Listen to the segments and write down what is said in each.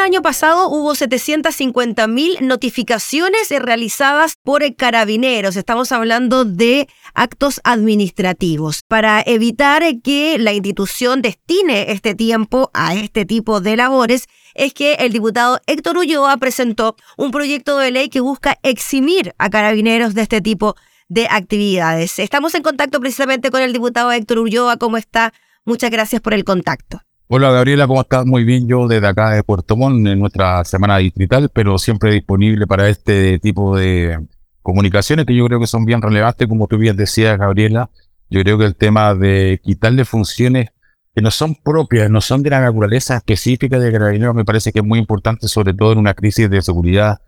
El año pasado hubo 750.000 notificaciones realizadas por carabineros. Estamos hablando de actos administrativos. Para evitar que la institución destine este tiempo a este tipo de labores, es que el diputado Héctor Ulloa presentó un proyecto de ley que busca eximir a carabineros de este tipo de actividades. Estamos en contacto precisamente con el diputado Héctor Ulloa. ¿Cómo está? Muchas gracias por el contacto. Hola Gabriela, ¿cómo estás? Muy bien, yo desde acá de Puerto Montt en nuestra semana distrital, pero siempre disponible para este tipo de comunicaciones que yo creo que son bien relevantes, como tú bien decías, Gabriela. Yo creo que el tema de quitarle funciones que no son propias, no son de la naturaleza específica de Carabineros, me parece que es muy importante, sobre todo en una crisis de seguridad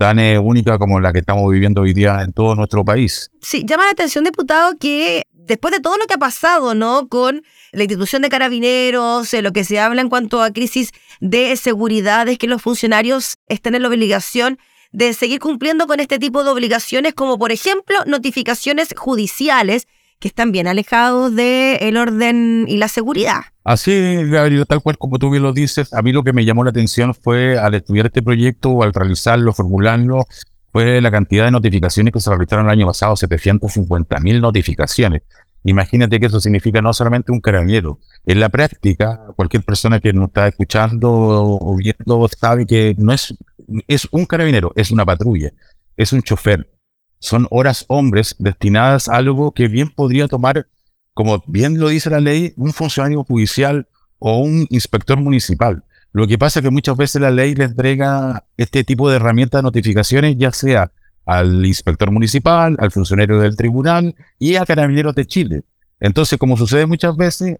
tan eh, única como la que estamos viviendo hoy día en todo nuestro país. Sí, llama la atención, diputado, que después de todo lo que ha pasado, ¿no? Con la institución de carabineros, lo que se habla en cuanto a crisis de seguridad, es que los funcionarios están en la obligación de seguir cumpliendo con este tipo de obligaciones, como por ejemplo notificaciones judiciales que están bien alejados del orden y la seguridad. Así, Gabriel, tal cual como tú bien lo dices, a mí lo que me llamó la atención fue al estudiar este proyecto al realizarlo, formularlo, fue la cantidad de notificaciones que se realizaron el año pasado, 750 mil notificaciones. Imagínate que eso significa no solamente un carabinero. En la práctica, cualquier persona que nos está escuchando o viendo sabe que no es, es un carabinero, es una patrulla, es un chofer. Son horas hombres destinadas a algo que bien podría tomar, como bien lo dice la ley, un funcionario judicial o un inspector municipal. Lo que pasa es que muchas veces la ley le entrega este tipo de herramientas de notificaciones, ya sea al inspector municipal, al funcionario del tribunal y a carabineros de Chile. Entonces, como sucede muchas veces,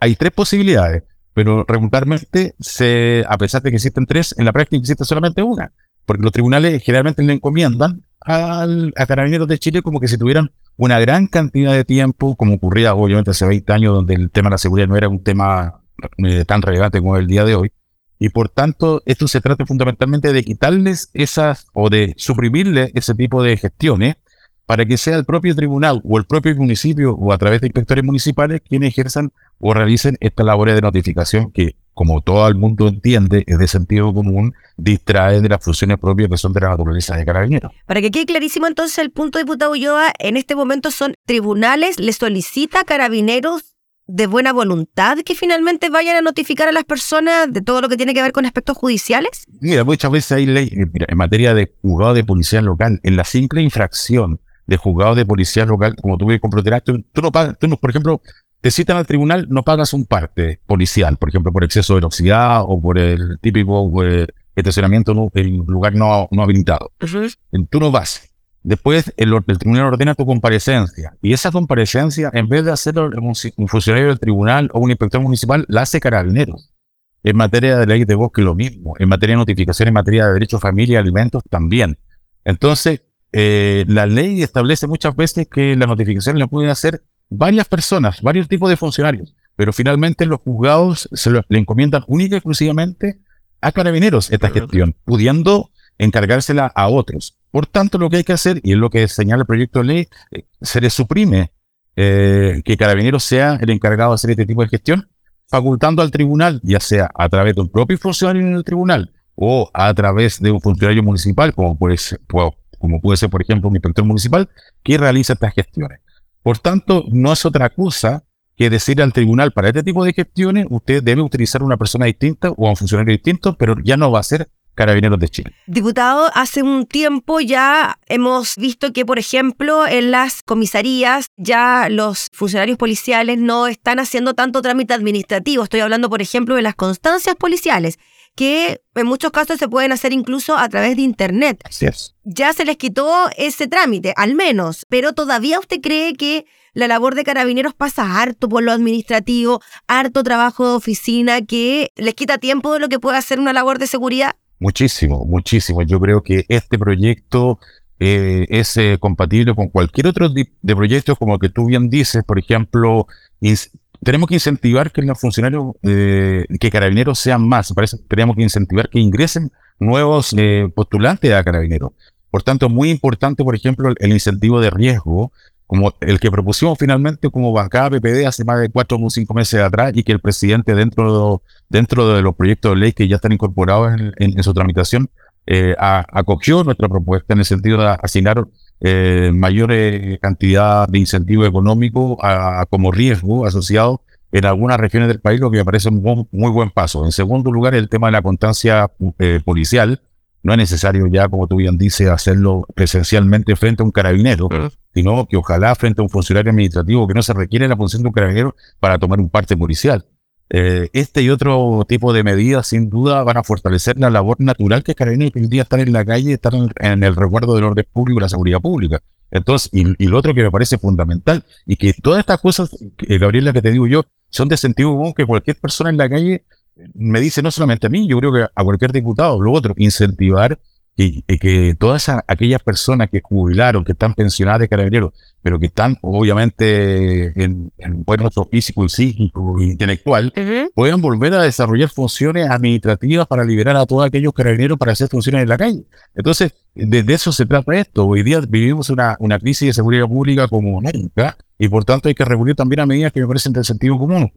hay tres posibilidades, pero regularmente, se, a pesar de que existen tres, en la práctica existe solamente una, porque los tribunales generalmente le encomiendan al, a carabineros de Chile como que si tuvieran una gran cantidad de tiempo, como ocurría obviamente hace 20 años, donde el tema de la seguridad no era un tema eh, tan relevante como el día de hoy, y por tanto, esto se trata fundamentalmente de quitarles esas o de suprimirles ese tipo de gestiones para que sea el propio tribunal o el propio municipio o a través de inspectores municipales quienes ejerzan o realicen esta labor de notificación que, como todo el mundo entiende, es de sentido común, distrae de las funciones propias que son de la naturaleza de carabineros. Para que quede clarísimo entonces el punto, diputado Ulloa, en este momento son tribunales, le solicita carabineros de buena voluntad que finalmente vayan a notificar a las personas de todo lo que tiene que ver con aspectos judiciales? Mira, muchas veces hay ley, eh, en materia de juzgado de policía local, en la simple infracción de juzgado de policía local, como tú ves comprenderás, tú, tú no pagas, tú no, por ejemplo, te citan al tribunal, no pagas un parte policial, por ejemplo, por exceso de velocidad o por el típico eh, estacionamiento en lugar no, no habilitado. Tú no vas. Después el, tribunal ordena tu comparecencia y esa comparecencia, en vez de hacerlo un, funcionario del tribunal o un inspector municipal, la hace carabineros. En materia de ley de bosque lo mismo, en materia de notificación, en materia de derecho a familia y alimentos también. Entonces, eh, la ley establece muchas veces que la notificación la pueden hacer varias personas, varios tipos de funcionarios, pero finalmente los juzgados se le encomiendan única y exclusivamente a carabineros esta gestión, pudiendo encargársela a otros. Por tanto, lo que hay que hacer, y es lo que señala el proyecto de ley, eh, se le suprime eh, que Carabineros sea el encargado de hacer este tipo de gestión, facultando al tribunal, ya sea a través de un propio funcionario en el tribunal o a través de un funcionario municipal, como puede ser, por ejemplo, un inspector municipal, que realiza estas gestiones. Por tanto, no es otra cosa que decir al tribunal, para este tipo de gestiones, usted debe utilizar una persona distinta o a un funcionario distinto, pero ya no va a ser Carabineros de Chile. Diputado, hace un tiempo ya hemos visto que, por ejemplo, en las comisarías ya los funcionarios policiales no están haciendo tanto trámite administrativo. Estoy hablando, por ejemplo, de las constancias policiales que en muchos casos se pueden hacer incluso a través de Internet. Así es. Ya se les quitó ese trámite, al menos, pero todavía usted cree que la labor de carabineros pasa harto por lo administrativo, harto trabajo de oficina que les quita tiempo de lo que puede hacer una labor de seguridad. Muchísimo, muchísimo. Yo creo que este proyecto eh, es eh, compatible con cualquier otro de proyectos, como que tú bien dices, por ejemplo, tenemos que incentivar que los funcionarios, eh, que carabineros sean más. Parece tenemos que incentivar que ingresen nuevos postulantes a carabineros. Por tanto, muy importante, por ejemplo, el, incentivo de riesgo, como el que propusimos finalmente como bancada PPD hace más de cuatro o cinco meses atrás y que el presidente dentro, dentro de los proyectos de ley que ya están incorporados en, su tramitación eh, acogió nuestra propuesta en el sentido de asignar eh, mayor cantidad de incentivo económico a, como riesgo asociado en algunas regiones del país, lo que me parece un muy buen paso. En segundo lugar, el tema de la constancia eh, policial. No es necesario ya, como tú bien dices, hacerlo presencialmente frente a un carabinero, sino que ojalá frente a un funcionario administrativo que no se requiere la función de un carabinero para tomar un parte policial. Eh, este y otro tipo de medidas, sin duda, van a fortalecer la labor natural que Carabineros hoy día están en la calle, están en, en el resguardo del orden público y la seguridad pública. Entonces, y, lo otro que me parece fundamental, y que todas estas cosas, Gabriela, que te digo yo, son de sentido común que cualquier persona en la calle me dice, no solamente a mí, yo creo que a cualquier diputado, lo otro, incentivar y, que todas aquellas personas que jubilaron, que están pensionadas de carabineros, pero que están obviamente en, en buen físico y psíquico e intelectual, puedan volver a desarrollar funciones administrativas para liberar a todos aquellos carabineros para hacer funciones en la calle. Entonces, de, eso se trata esto. Hoy día vivimos una, una crisis de seguridad pública como nunca y por tanto hay que regular también a medidas que me parecen del sentido común.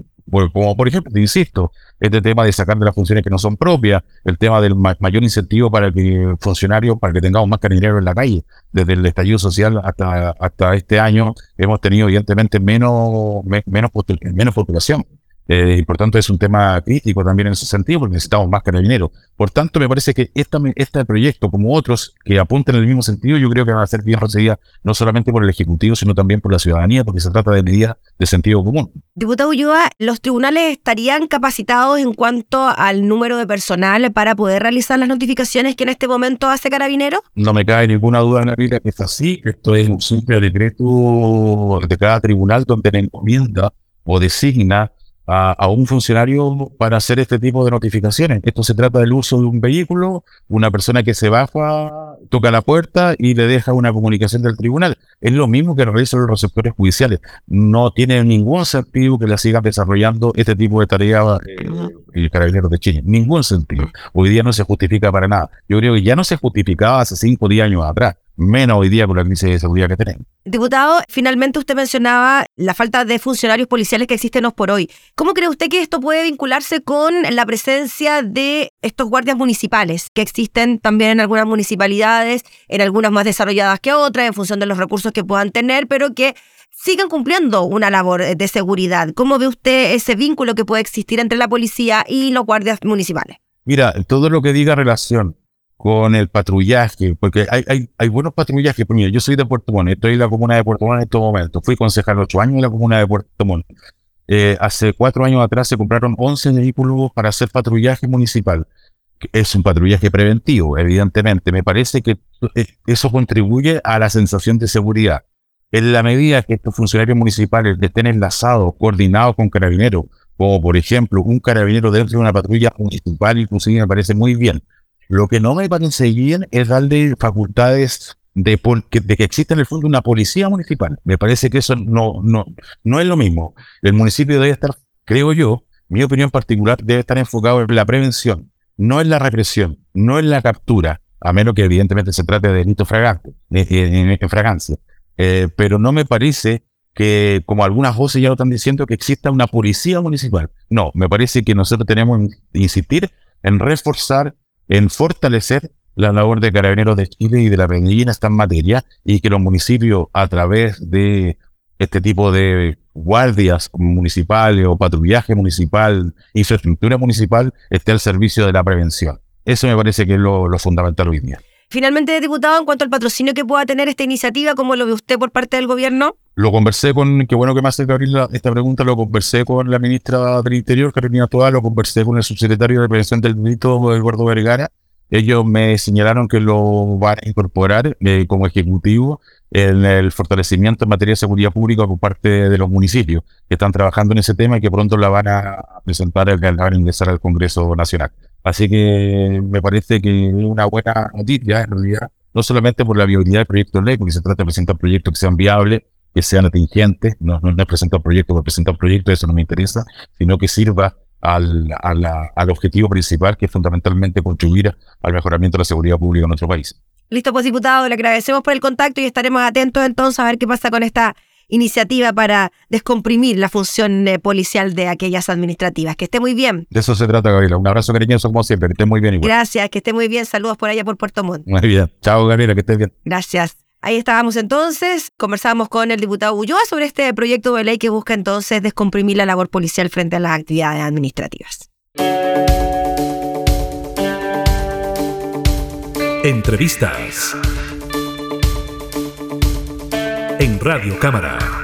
Como por ejemplo, te insisto, este tema de sacar de las funciones que no son propias, el tema del mayor incentivo para que funcionarios, para que tengamos más carabineros en la calle. Desde el estallido social hasta, hasta este año hemos tenido evidentemente menos, menos, menos postulación. Eh, y por tanto es un tema crítico también en ese sentido, porque necesitamos más carabineros. Por tanto, me parece que esta, este proyecto, como otros que apuntan en el mismo sentido, yo creo que van a ser bien recibidas no solamente por el Ejecutivo, sino también por la ciudadanía, porque se trata de medidas de sentido común. Diputado Ulloa, ¿los tribunales estarían capacitados en cuanto al número de personal para poder realizar las notificaciones que en este momento hace Carabinero? No me cae ninguna duda, Navidad, que es así, que esto es un simple decreto de cada tribunal donde le encomienda o designa a, un funcionario para hacer este tipo de notificaciones. Esto se trata del uso de un vehículo, una persona que se baja, toca la puerta y le deja una comunicación del tribunal. Es lo mismo que realizan los receptores judiciales. No tiene ningún sentido que la sigan desarrollando este tipo de tareas eh, el carabinero de Chile. Ningún sentido. Hoy día no se justifica para nada. Yo creo que ya no se justificaba hace cinco o diez años atrás menos hoy día con la crisis de seguridad que tenemos. Diputado, finalmente usted mencionaba la falta de funcionarios policiales que existen hoy por hoy. ¿Cómo cree usted que esto puede vincularse con la presencia de estos guardias municipales que existen también en algunas municipalidades, en algunas más desarrolladas que otras, en función de los recursos que puedan tener, pero que sigan cumpliendo una labor de seguridad? ¿Cómo ve usted ese vínculo que puede existir entre la policía y los guardias municipales? Mira, todo lo que diga relación con el patrullaje, porque hay, hay, buenos patrullajes. Por yo soy de Puerto Montt, estoy en la comuna de Puerto Montt en estos momentos. Fui concejal ocho años en la comuna de Puerto Montt. Eh, hace cuatro años atrás se compraron 11 vehículos para hacer patrullaje municipal. Es un patrullaje preventivo, evidentemente. Me parece que eh, eso contribuye a la sensación de seguridad. En la medida que estos funcionarios municipales estén enlazados, coordinados con carabineros, como por ejemplo un carabinero dentro de una patrulla municipal, inclusive me parece muy bien lo que no me parece bien es darle facultades de, de, que exista en el fondo una policía municipal. Me parece que eso no, es lo mismo. El municipio debe estar, creo yo, mi opinión particular, debe estar enfocado en la prevención, no en la represión, no en la captura, a menos que evidentemente se trate de delito fragante, en, fragancia. Eh, pero no me parece que, como algunas voces ya lo están diciendo, que exista una policía municipal. No, me parece que nosotros tenemos que insistir en reforzar en fortalecer la labor de Carabineros de Chile y de la Medellín en esta materia y que los municipios a través de este tipo de guardias municipales o patrullaje municipal, infraestructura municipal, esté al servicio de la prevención. Eso me parece que es lo, fundamental hoy día. Finalmente, diputado, en cuanto al patrocinio que pueda tener esta iniciativa, ¿cómo lo ve usted por parte del gobierno? Lo conversé con, qué bueno que me hace abrir esta pregunta, lo conversé con la ministra del Interior, Carolina Toa, lo conversé con el subsecretario de Prevención del Delito, Eduardo Vergara. Ellos me señalaron que lo van a incorporar eh, como ejecutivo en el fortalecimiento en materia de seguridad pública por parte de los municipios que están trabajando en ese tema y que pronto la van a presentar, la van a ingresar al Congreso Nacional. Así que me parece que es una buena noticia, en realidad, no solamente por la viabilidad del proyecto de ley, porque se trata de presentar proyectos que sean viables, que sean atingentes, no, no, no presentar proyectos por presentar proyectos, eso no me interesa, sino que sirva al, al objetivo principal, que es fundamentalmente contribuir al mejoramiento de la seguridad pública en nuestro país. Listo, pues diputado, le agradecemos por el contacto y estaremos atentos entonces a ver qué pasa con esta iniciativa para descomprimir la función eh, policial de aquellas administrativas. Que esté muy bien. De eso se trata, Gabriela. Un abrazo cariñoso como siempre. Que esté muy bien. Igual. Gracias, que esté muy bien. Saludos por allá por Puerto Montt. Muy bien. Chao, Gabriela, que estés bien. Gracias. Ahí estábamos entonces, conversamos con el diputado Ulloa sobre este proyecto de ley que busca entonces descomprimir la labor policial frente a las actividades administrativas. Entrevistas en Radio Cámara.